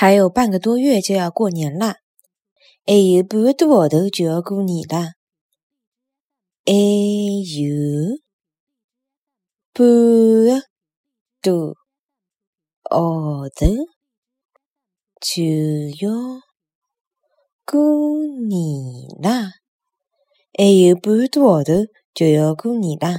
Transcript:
还有半个多月就要过年啦还有半个多号头就要过年啦还有半个多号头就要过年啦还有半个多号头就要过年啦